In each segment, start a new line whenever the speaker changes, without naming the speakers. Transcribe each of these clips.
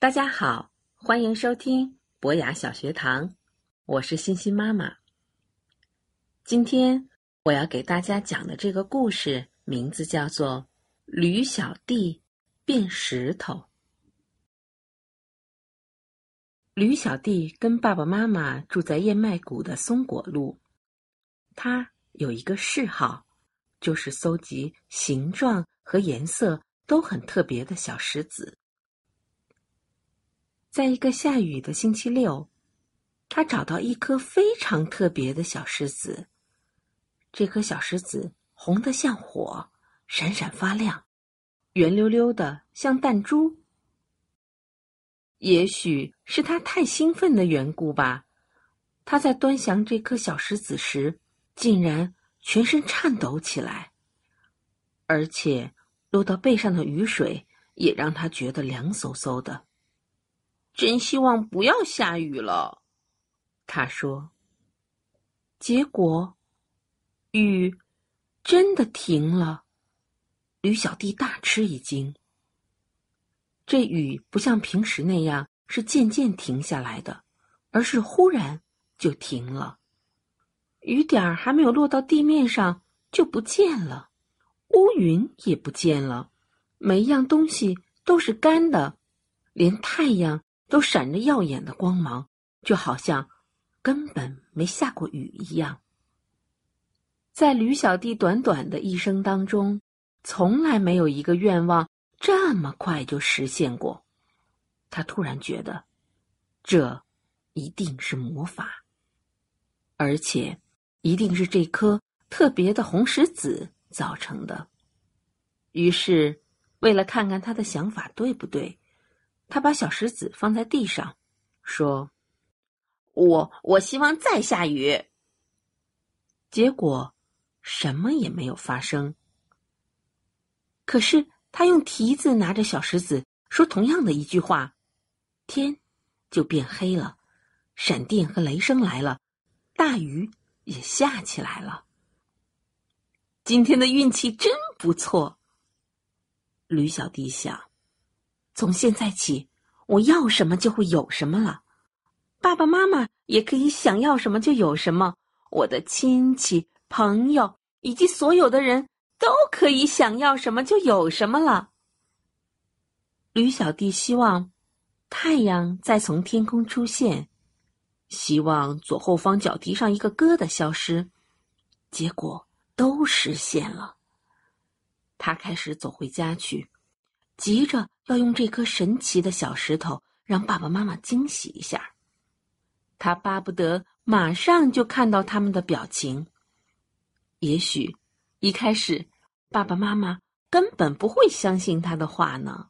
大家好，欢迎收听博雅小学堂，我是欣欣妈妈。今天我要给大家讲的这个故事名字叫做《驴小弟变石头》。驴小弟跟爸爸妈妈住在燕麦谷的松果路，他有一个嗜好，就是搜集形状和颜色都很特别的小石子。在一个下雨的星期六，他找到一颗非常特别的小石子。这颗小石子红得像火，闪闪发亮，圆溜溜的像弹珠。也许是他太兴奋的缘故吧，他在端详这颗小石子时，竟然全身颤抖起来，而且落到背上的雨水也让他觉得凉飕飕的。真希望不要下雨了，他说。结果，雨真的停了。驴小弟大吃一惊。这雨不像平时那样是渐渐停下来的，而是忽然就停了。雨点儿还没有落到地面上就不见了，乌云也不见了，每一样东西都是干的，连太阳。都闪着耀眼的光芒，就好像根本没下过雨一样。在驴小弟短短的一生当中，从来没有一个愿望这么快就实现过。他突然觉得，这一定是魔法，而且一定是这颗特别的红石子造成的。于是，为了看看他的想法对不对。他把小石子放在地上，说：“我我希望再下雨。”结果什么也没有发生。可是他用蹄子拿着小石子说同样的一句话，天就变黑了，闪电和雷声来了，大雨也下起来了。今天的运气真不错，吕小弟想。从现在起，我要什么就会有什么了。爸爸妈妈也可以想要什么就有什么。我的亲戚、朋友以及所有的人都可以想要什么就有什么了。驴小弟希望太阳再从天空出现，希望左后方脚蹄上一个疙瘩消失，结果都实现了。他开始走回家去。急着要用这颗神奇的小石头让爸爸妈妈惊喜一下，他巴不得马上就看到他们的表情。也许一开始爸爸妈妈根本不会相信他的话呢。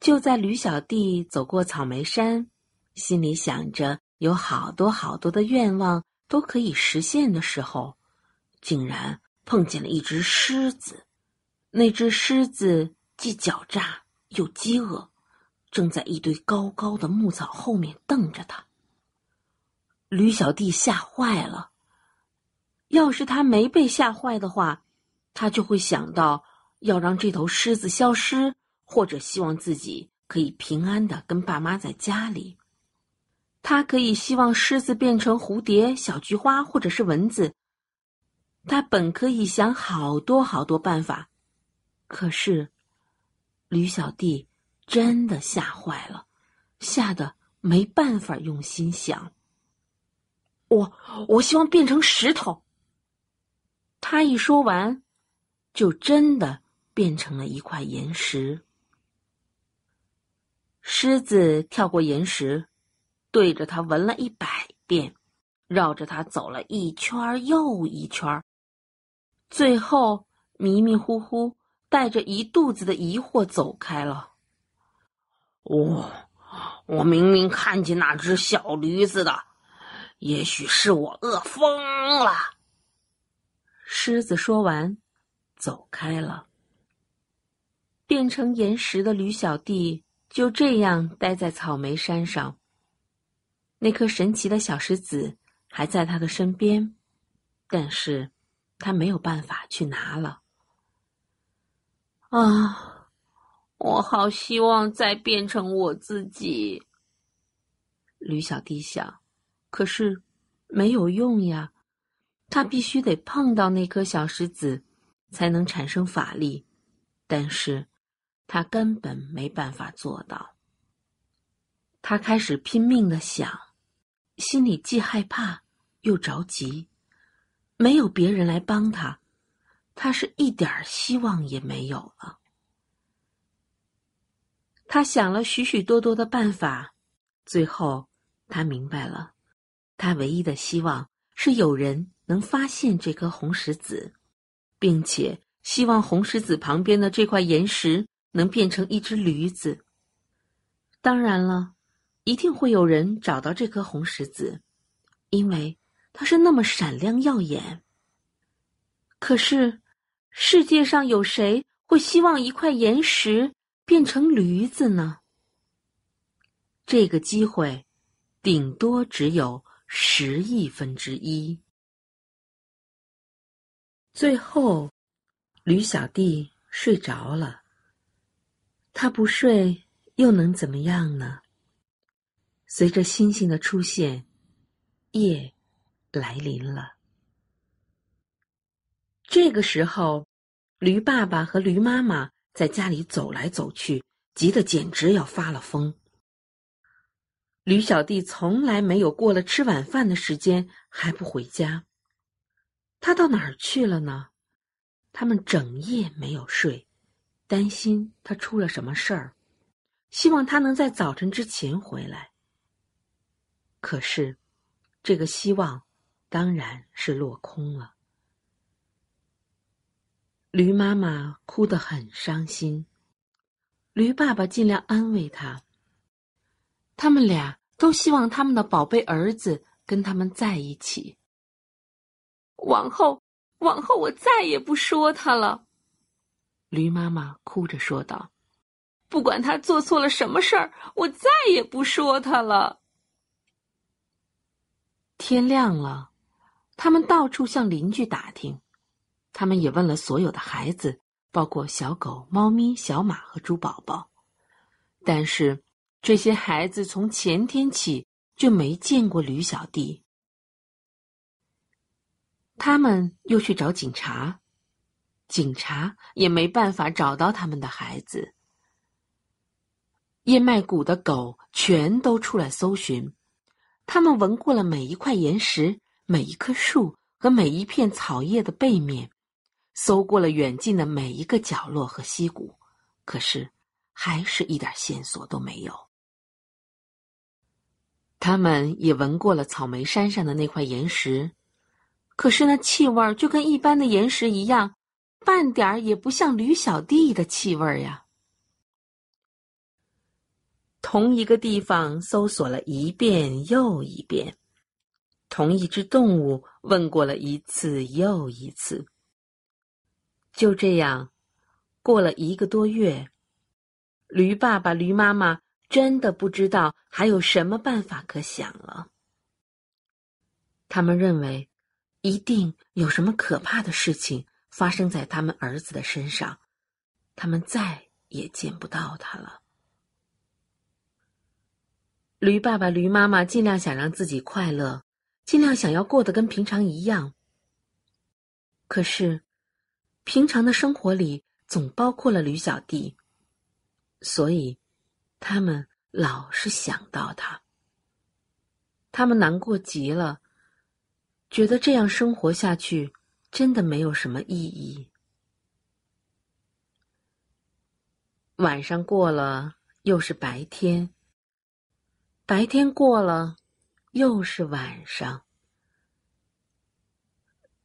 就在驴小弟走过草莓山，心里想着有好多好多的愿望都可以实现的时候，竟然碰见了一只狮子。那只狮子既狡诈又饥饿，正在一堆高高的牧草后面瞪着他。驴小弟吓坏了。要是他没被吓坏的话，他就会想到要让这头狮子消失，或者希望自己可以平安的跟爸妈在家里。他可以希望狮子变成蝴蝶、小菊花，或者是蚊子。他本可以想好多好多办法。可是，驴小弟真的吓坏了，吓得没办法用心想。我我希望变成石头。他一说完，就真的变成了一块岩石。狮子跳过岩石，对着他闻了一百遍，绕着他走了一圈又一圈，最后迷迷糊糊。带着一肚子的疑惑走开了。我，我明明看见那只小驴子的，也许是我饿疯了。狮子说完，走开了。变成岩石的驴小弟就这样待在草莓山上。那颗神奇的小石子还在他的身边，但是他没有办法去拿了。啊，我好希望再变成我自己。吕小弟想，可是没有用呀，他必须得碰到那颗小石子，才能产生法力。但是，他根本没办法做到。他开始拼命的想，心里既害怕又着急，没有别人来帮他，他是一点希望也没有了。他想了许许多多的办法，最后他明白了，他唯一的希望是有人能发现这颗红石子，并且希望红石子旁边的这块岩石能变成一只驴子。当然了，一定会有人找到这颗红石子，因为它是那么闪亮耀眼。可是，世界上有谁会希望一块岩石？变成驴子呢？这个机会，顶多只有十亿分之一。最后，驴小弟睡着了。他不睡又能怎么样呢？随着星星的出现，夜来临了。这个时候，驴爸爸和驴妈妈。在家里走来走去，急得简直要发了疯。驴小弟从来没有过了吃晚饭的时间还不回家，他到哪儿去了呢？他们整夜没有睡，担心他出了什么事儿，希望他能在早晨之前回来。可是，这个希望当然是落空了。驴妈妈哭得很伤心，驴爸爸尽量安慰她。他们俩都希望他们的宝贝儿子跟他们在一起。往后，往后我再也不说他了。驴妈妈哭着说道：“不管他做错了什么事儿，我再也不说他了。”天亮了，他们到处向邻居打听。他们也问了所有的孩子，包括小狗、猫咪、小马和猪宝宝，但是这些孩子从前天起就没见过驴小弟。他们又去找警察，警察也没办法找到他们的孩子。燕麦谷的狗全都出来搜寻，他们闻过了每一块岩石、每一棵树和每一片草叶的背面。搜过了远近的每一个角落和溪谷，可是还是一点线索都没有。他们也闻过了草莓山上的那块岩石，可是那气味就跟一般的岩石一样，半点儿也不像驴小弟的气味呀。同一个地方搜索了一遍又一遍，同一只动物问过了一次又一次。就这样，过了一个多月，驴爸爸、驴妈妈真的不知道还有什么办法可想了。他们认为，一定有什么可怕的事情发生在他们儿子的身上，他们再也见不到他了。驴爸爸、驴妈妈尽量想让自己快乐，尽量想要过得跟平常一样，可是。平常的生活里总包括了驴小弟，所以他们老是想到他。他们难过极了，觉得这样生活下去真的没有什么意义。晚上过了，又是白天；白天过了，又是晚上。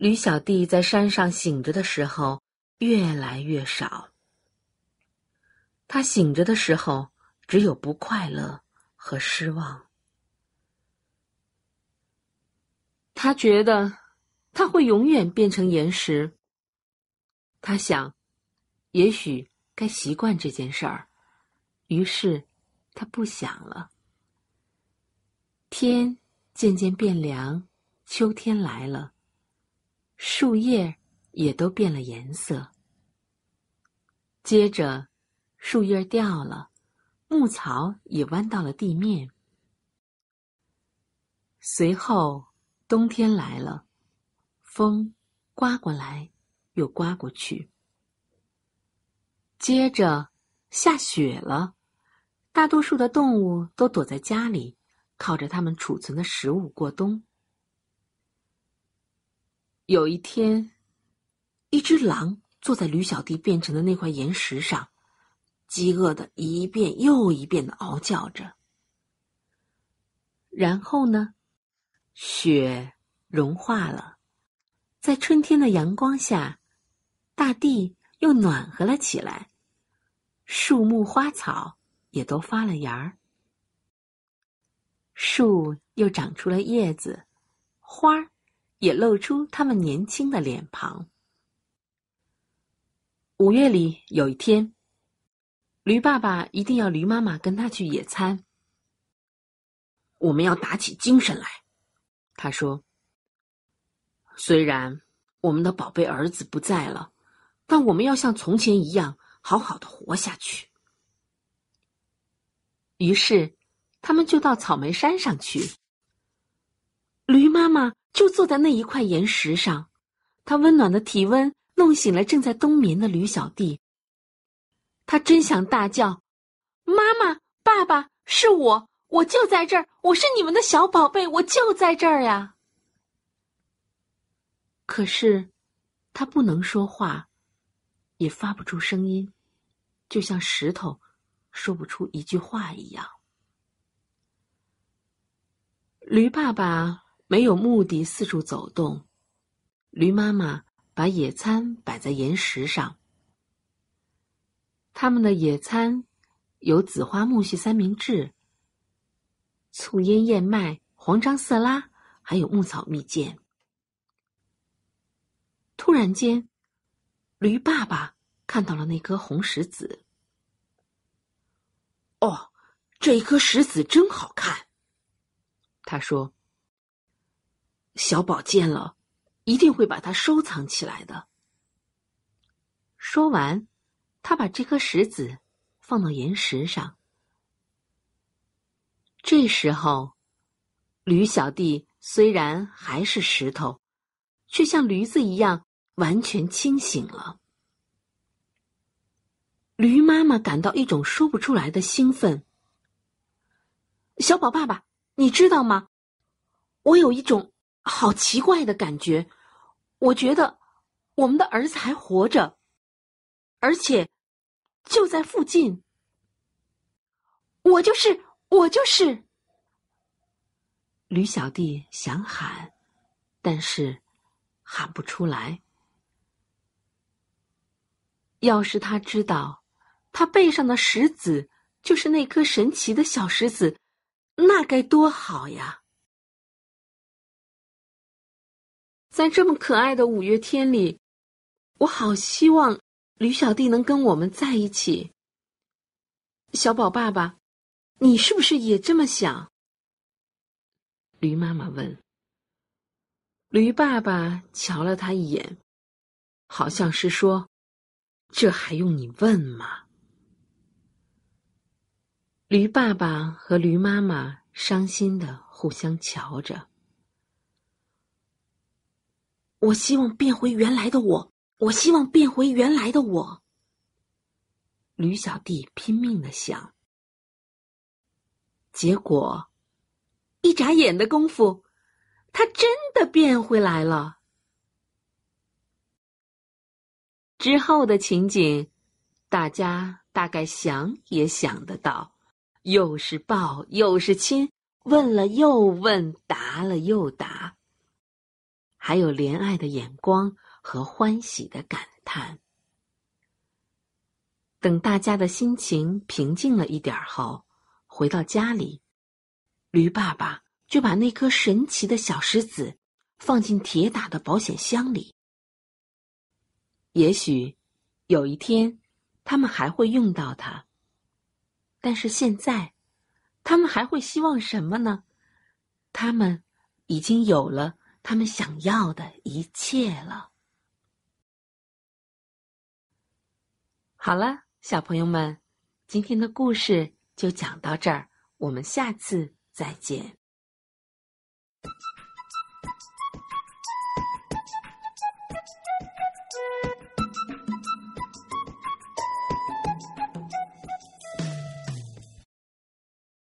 吕小弟在山上醒着的时候越来越少。他醒着的时候只有不快乐和失望。他觉得他会永远变成岩石。他想，也许该习惯这件事儿，于是他不想了。天渐渐变凉，秋天来了。树叶也都变了颜色。接着，树叶掉了，牧草也弯到了地面。随后，冬天来了，风刮过来，又刮过去。接着，下雪了，大多数的动物都躲在家里，靠着它们储存的食物过冬。有一天，一只狼坐在驴小弟变成的那块岩石上，饥饿的一遍又一遍的嗷叫着。然后呢？雪融化了，在春天的阳光下，大地又暖和了起来，树木花草也都发了芽儿，树又长出了叶子，花儿也露出他们年轻的脸庞。五月里有一天，驴爸爸一定要驴妈妈跟他去野餐，我们要打起精神来。他说：“虽然我们的宝贝儿子不在了，但我们要像从前一样好好的活下去。”于是，他们就到草莓山上去。驴妈妈就坐在那一块岩石上，他温暖的体温弄醒了正在冬眠的驴小弟。他真想大叫：“妈妈，爸爸，是我！”我就在这儿，我是你们的小宝贝，我就在这儿呀。可是，他不能说话，也发不出声音，就像石头说不出一句话一样。驴爸爸没有目的四处走动，驴妈妈把野餐摆在岩石上。他们的野餐有紫花苜蓿三明治。醋腌燕麦、黄樟色拉，还有牧草蜜饯。突然间，驴爸爸看到了那颗红石子。哦，这一颗石子真好看，他说：“小宝见了，一定会把它收藏起来的。”说完，他把这颗石子放到岩石上。这时候，驴小弟虽然还是石头，却像驴子一样完全清醒了。驴妈妈感到一种说不出来的兴奋。小宝爸爸，你知道吗？我有一种好奇怪的感觉，我觉得我们的儿子还活着，而且就在附近。我就是。我就是。驴小弟想喊，但是喊不出来。要是他知道，他背上的石子就是那颗神奇的小石子，那该多好呀！在这么可爱的五月天里，我好希望驴小弟能跟我们在一起。小宝爸爸。你是不是也这么想？驴妈妈问。驴爸爸瞧了他一眼，好像是说：“这还用你问吗？”驴爸爸和驴妈妈伤心的互相瞧着。我希望变回原来的我，我希望变回原来的我。驴小弟拼命的想。结果，一眨眼的功夫，他真的变回来了。之后的情景，大家大概想也想得到：又是抱，又是亲，问了又问，答了又答，还有怜爱的眼光和欢喜的感叹。等大家的心情平静了一点后。回到家里，驴爸爸就把那颗神奇的小石子放进铁打的保险箱里。也许有一天，他们还会用到它。但是现在，他们还会希望什么呢？他们已经有了他们想要的一切了。好了小朋友们今天的故事就讲到这儿我们下次再见。